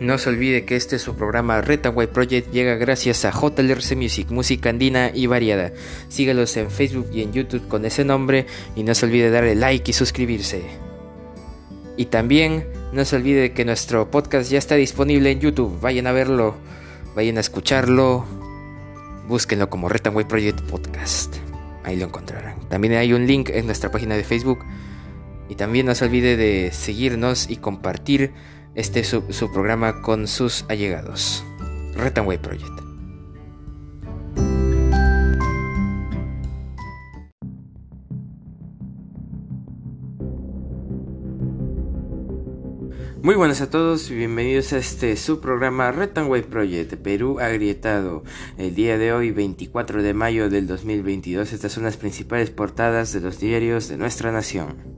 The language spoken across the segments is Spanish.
No se olvide que este su programa Retaway Project llega gracias a JLRC Music, música andina y variada. Sígalos en Facebook y en YouTube con ese nombre y no se olvide darle like y suscribirse. Y también no se olvide que nuestro podcast ya está disponible en YouTube. Vayan a verlo, vayan a escucharlo. Búsquenlo como Retaway Project Podcast. Ahí lo encontrarán. También hay un link en nuestra página de Facebook. Y también no se olvide de seguirnos y compartir este su, su programa con sus allegados. Retanway Project. Muy buenas a todos y bienvenidos a este su programa Retanway Project Perú Agrietado. El día de hoy, 24 de mayo del 2022, estas son las principales portadas de los diarios de nuestra nación.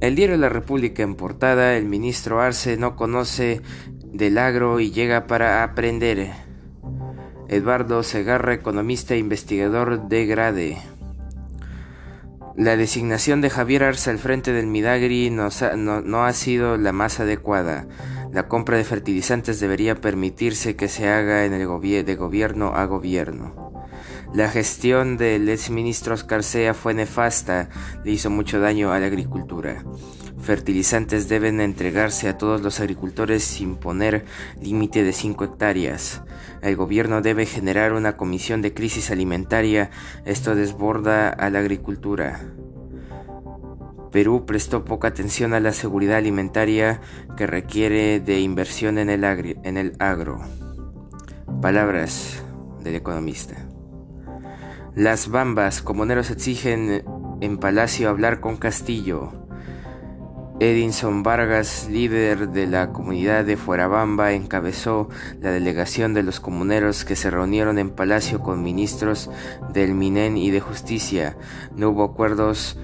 El diario La República en portada, el ministro Arce no conoce del agro y llega para aprender. Eduardo Segarra, economista e investigador de Grade. La designación de Javier Arce al frente del Midagri no, ha sido la más adecuada. La compra de fertilizantes debería permitirse que se haga en el de gobierno a gobierno. La gestión del exministro Oscar Sea fue nefasta, le hizo mucho daño a la agricultura. Fertilizantes deben entregarse a todos los agricultores sin poner límite de 5 hectáreas. El gobierno debe generar una comisión de crisis alimentaria. Esto desborda a la agricultura. Perú prestó poca atención a la seguridad alimentaria que requiere de inversión en el agro. Palabras del economista. Las bambas, comuneros exigen en Palacio hablar con Castillo. Edinson Vargas, líder de la comunidad de Fuerabamba, encabezó la delegación de los comuneros que se reunieron en Palacio con ministros del Minen y de Justicia. No hubo acuerdos.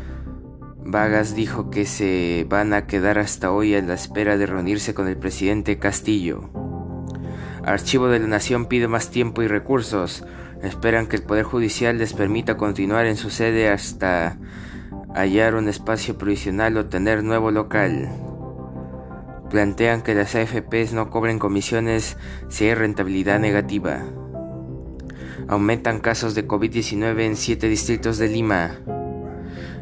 Vargas dijo que se van a quedar hasta hoy a la espera de reunirse con el presidente Castillo. Archivo de la Nación pide más tiempo y recursos. Esperan que el Poder Judicial les permita continuar en su sede hasta hallar un espacio provisional o tener nuevo local. Plantean que las AFPs no cobren comisiones si hay rentabilidad negativa. Aumentan casos de COVID-19 en siete distritos de Lima.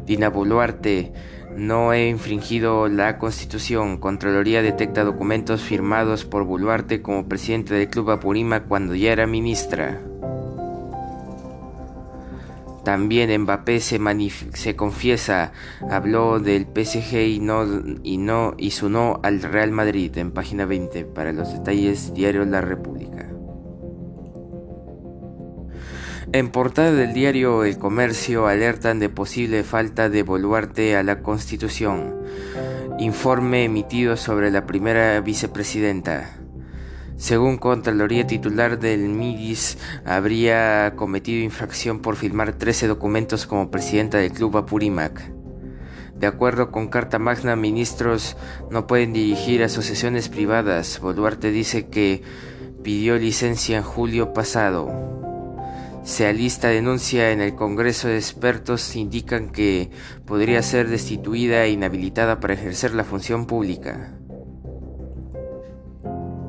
Dina Boluarte, no he infringido la Constitución. Contraloría detecta documentos firmados por Boluarte como presidente del Club Apurímac cuando ya era ministra. También Mbappé se, confiesa, habló del PSG y no, y no su no al Real Madrid en página 20 para los detalles diario La República. En portada del diario El Comercio alertan de posible falta de Boluarte a la Constitución. Informe emitido sobre la primera vicepresidenta. Según Contraloría titular del MIDIS, habría cometido infracción por firmar 13 documentos como presidenta del Club Apurímac. De acuerdo con Carta Magna, ministros no pueden dirigir asociaciones privadas. Boluarte dice que pidió licencia en julio pasado. Se alista denuncia en el Congreso de expertos indican que podría ser destituida e inhabilitada para ejercer la función pública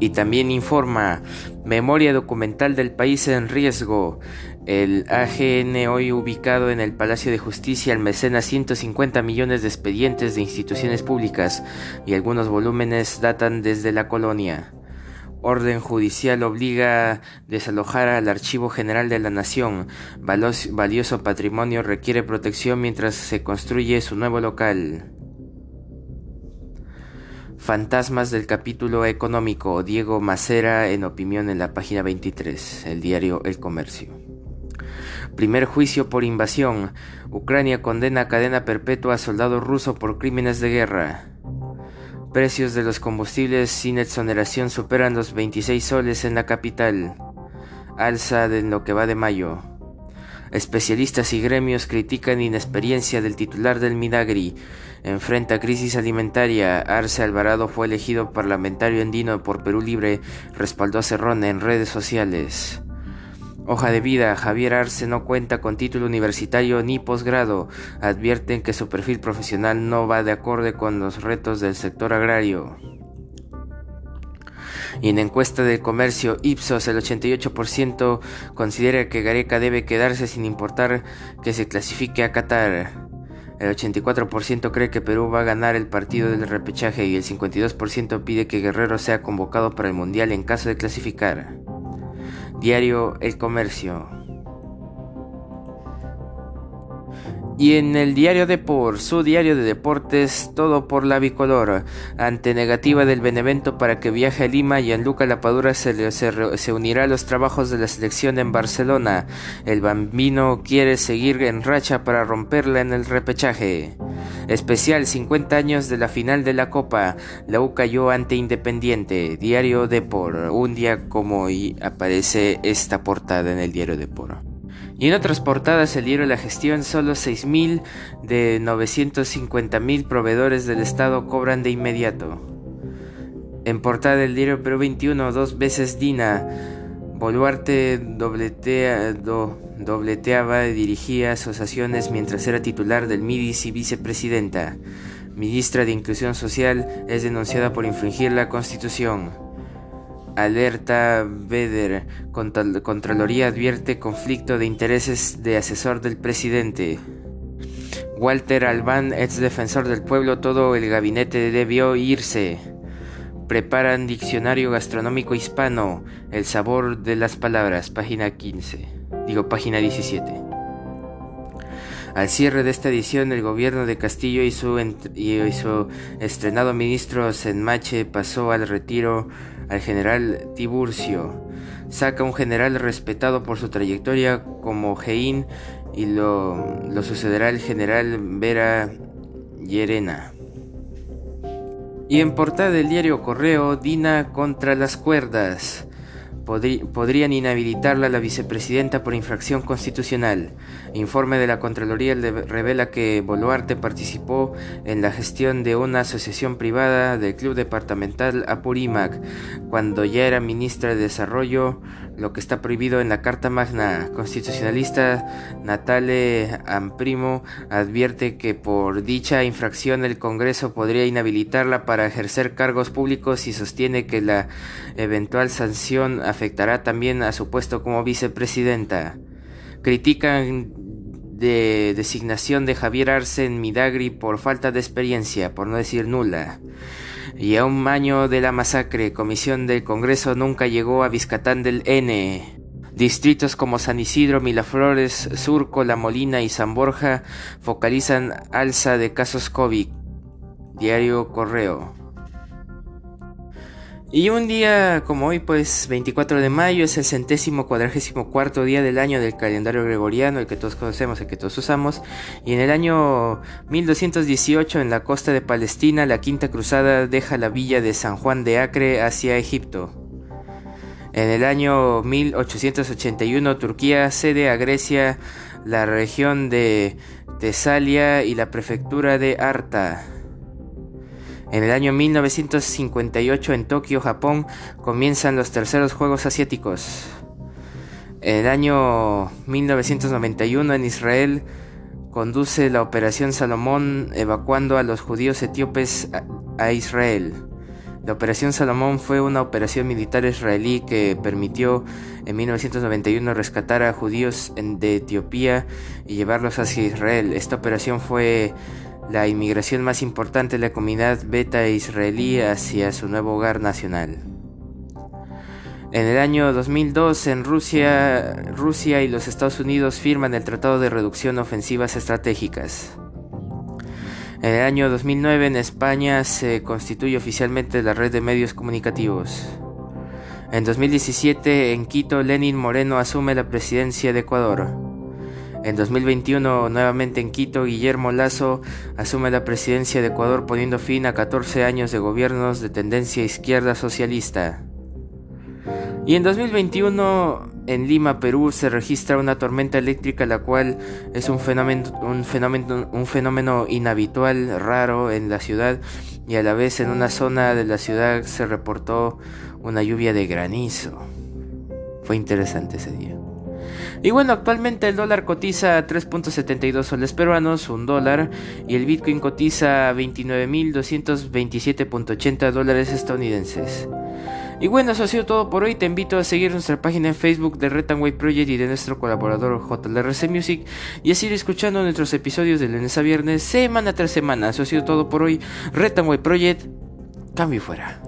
y también informa Memoria documental del país en riesgo. El AGN hoy ubicado en el Palacio de Justicia almacena 150 millones de expedientes de instituciones públicas y algunos volúmenes datan desde la colonia. Orden judicial obliga a desalojar al Archivo General de la Nación. Valioso patrimonio requiere protección mientras se construye su nuevo local. Fantasmas del capítulo económico. Diego Macera en opinión en la página 23, el diario El Comercio. Primer juicio por invasión. Ucrania condena a cadena perpetua a soldado ruso por crímenes de guerra. Precios de los combustibles sin exoneración superan los 26 soles en la capital. Alza de lo que va de mayo. Especialistas y gremios critican inexperiencia del titular del Minagri. Enfrenta crisis alimentaria. Arce Alvarado fue elegido parlamentario andino por Perú Libre. Respaldó a Cerrón en redes sociales. Hoja de vida. Javier Arce no cuenta con título universitario ni posgrado. Advierten que su perfil profesional no va de acorde con los retos del sector agrario. Y en encuesta del comercio Ipsos, el 88% considera que Gareca debe quedarse sin importar que se clasifique a Qatar. El 84% cree que Perú va a ganar el partido del repechaje y el 52% pide que Guerrero sea convocado para el Mundial en caso de clasificar. Diario El Comercio. Y en el diario Depor, su diario de deportes, todo por la bicolor. Ante negativa del Benevento para que viaje a Lima, Gianluca Lapadura se, se, se, unirá a los trabajos de la selección en Barcelona. El bambino quiere seguir en racha para romperla en el repechaje. Especial 50 años de la final de la Copa. La U cayó ante Independiente. Diario Depor. Un día como hoy aparece esta portada en el diario Depor. Y en otras portadas el diario La Gestión, solo 6.000 de 950.000 proveedores del Estado cobran de inmediato. En portada del diario Perú 21, dos veces Dina, Boluarte dobletea, do, dobleteaba y dirigía asociaciones mientras era titular del MIDIS y vicepresidenta. Ministra de Inclusión Social es denunciada por infringir la Constitución. Alerta Beder. Contraloría advierte conflicto de intereses de asesor del presidente. Walter Albán, ex defensor del pueblo, todo el gabinete debió irse. Preparan diccionario gastronómico hispano, el sabor de las palabras, página 15. Digo, página 17. Al cierre de esta edición, el gobierno de Castillo y su, y su estrenado ministro Senmache pasó al retiro al general Tiburcio. Saca un general respetado por su trayectoria como Gein y lo, lo sucederá el general Vera Llerena. Y en portada del diario Correo, Dina contra las cuerdas podrían inhabilitarla a la vicepresidenta por infracción constitucional. Informe de la Contraloría revela que Boluarte participó en la gestión de una asociación privada del Club Departamental Apurímac cuando ya era ministra de Desarrollo, lo que está prohibido en la Carta Magna. Constitucionalista Natale Amprimo advierte que por dicha infracción el Congreso podría inhabilitarla para ejercer cargos públicos y sostiene que la eventual sanción afectará también a su puesto como vicepresidenta. Critican de designación de Javier Arce en Midagri por falta de experiencia, por no decir nula. Y a un año de la masacre, Comisión del Congreso nunca llegó a Vizcatán del N. Distritos como San Isidro, Milaflores, Surco, La Molina y San Borja focalizan alza de casos COVID. Diario Correo. Y un día como hoy, pues 24 de mayo, es el centésimo cuadragésimo cuarto día del año del calendario gregoriano, el que todos conocemos, el que todos usamos. Y en el año 1218, en la costa de Palestina, la Quinta Cruzada deja la villa de San Juan de Acre hacia Egipto. En el año 1881, Turquía cede a Grecia la región de Tesalia y la prefectura de Arta. En el año 1958 en Tokio, Japón, comienzan los terceros Juegos Asiáticos. En el año 1991 en Israel conduce la Operación Salomón evacuando a los judíos etíopes a Israel. La Operación Salomón fue una operación militar israelí que permitió en 1991 rescatar a judíos de Etiopía y llevarlos hacia Israel. Esta operación fue la inmigración más importante de la comunidad beta israelí hacia su nuevo hogar nacional. En el año 2002 en Rusia, Rusia y los Estados Unidos firman el Tratado de Reducción Ofensivas Estratégicas. En el año 2009 en España se constituye oficialmente la red de medios comunicativos. En 2017 en Quito Lenin Moreno asume la presidencia de Ecuador. En 2021, nuevamente en Quito, Guillermo Lazo asume la presidencia de Ecuador poniendo fin a 14 años de gobiernos de tendencia izquierda socialista. Y en 2021, en Lima, Perú, se registra una tormenta eléctrica, la cual es un fenómeno, un fenómeno, inhabitual, raro en la ciudad, y a la vez en una zona de la ciudad se reportó una lluvia de granizo. Fue interesante ese día. Y bueno, actualmente el dólar cotiza a 3.72 soles peruanos, un dólar, y el Bitcoin cotiza a 29.227.80 dólares estadounidenses. Y bueno, eso ha sido todo por hoy. Te invito a seguir nuestra página en Facebook de Retanway Project y de nuestro colaborador JLRC Music y a seguir escuchando nuestros episodios de lunes a viernes, semana tras semana. Eso ha sido todo por hoy. Retanway Project, cambio fuera.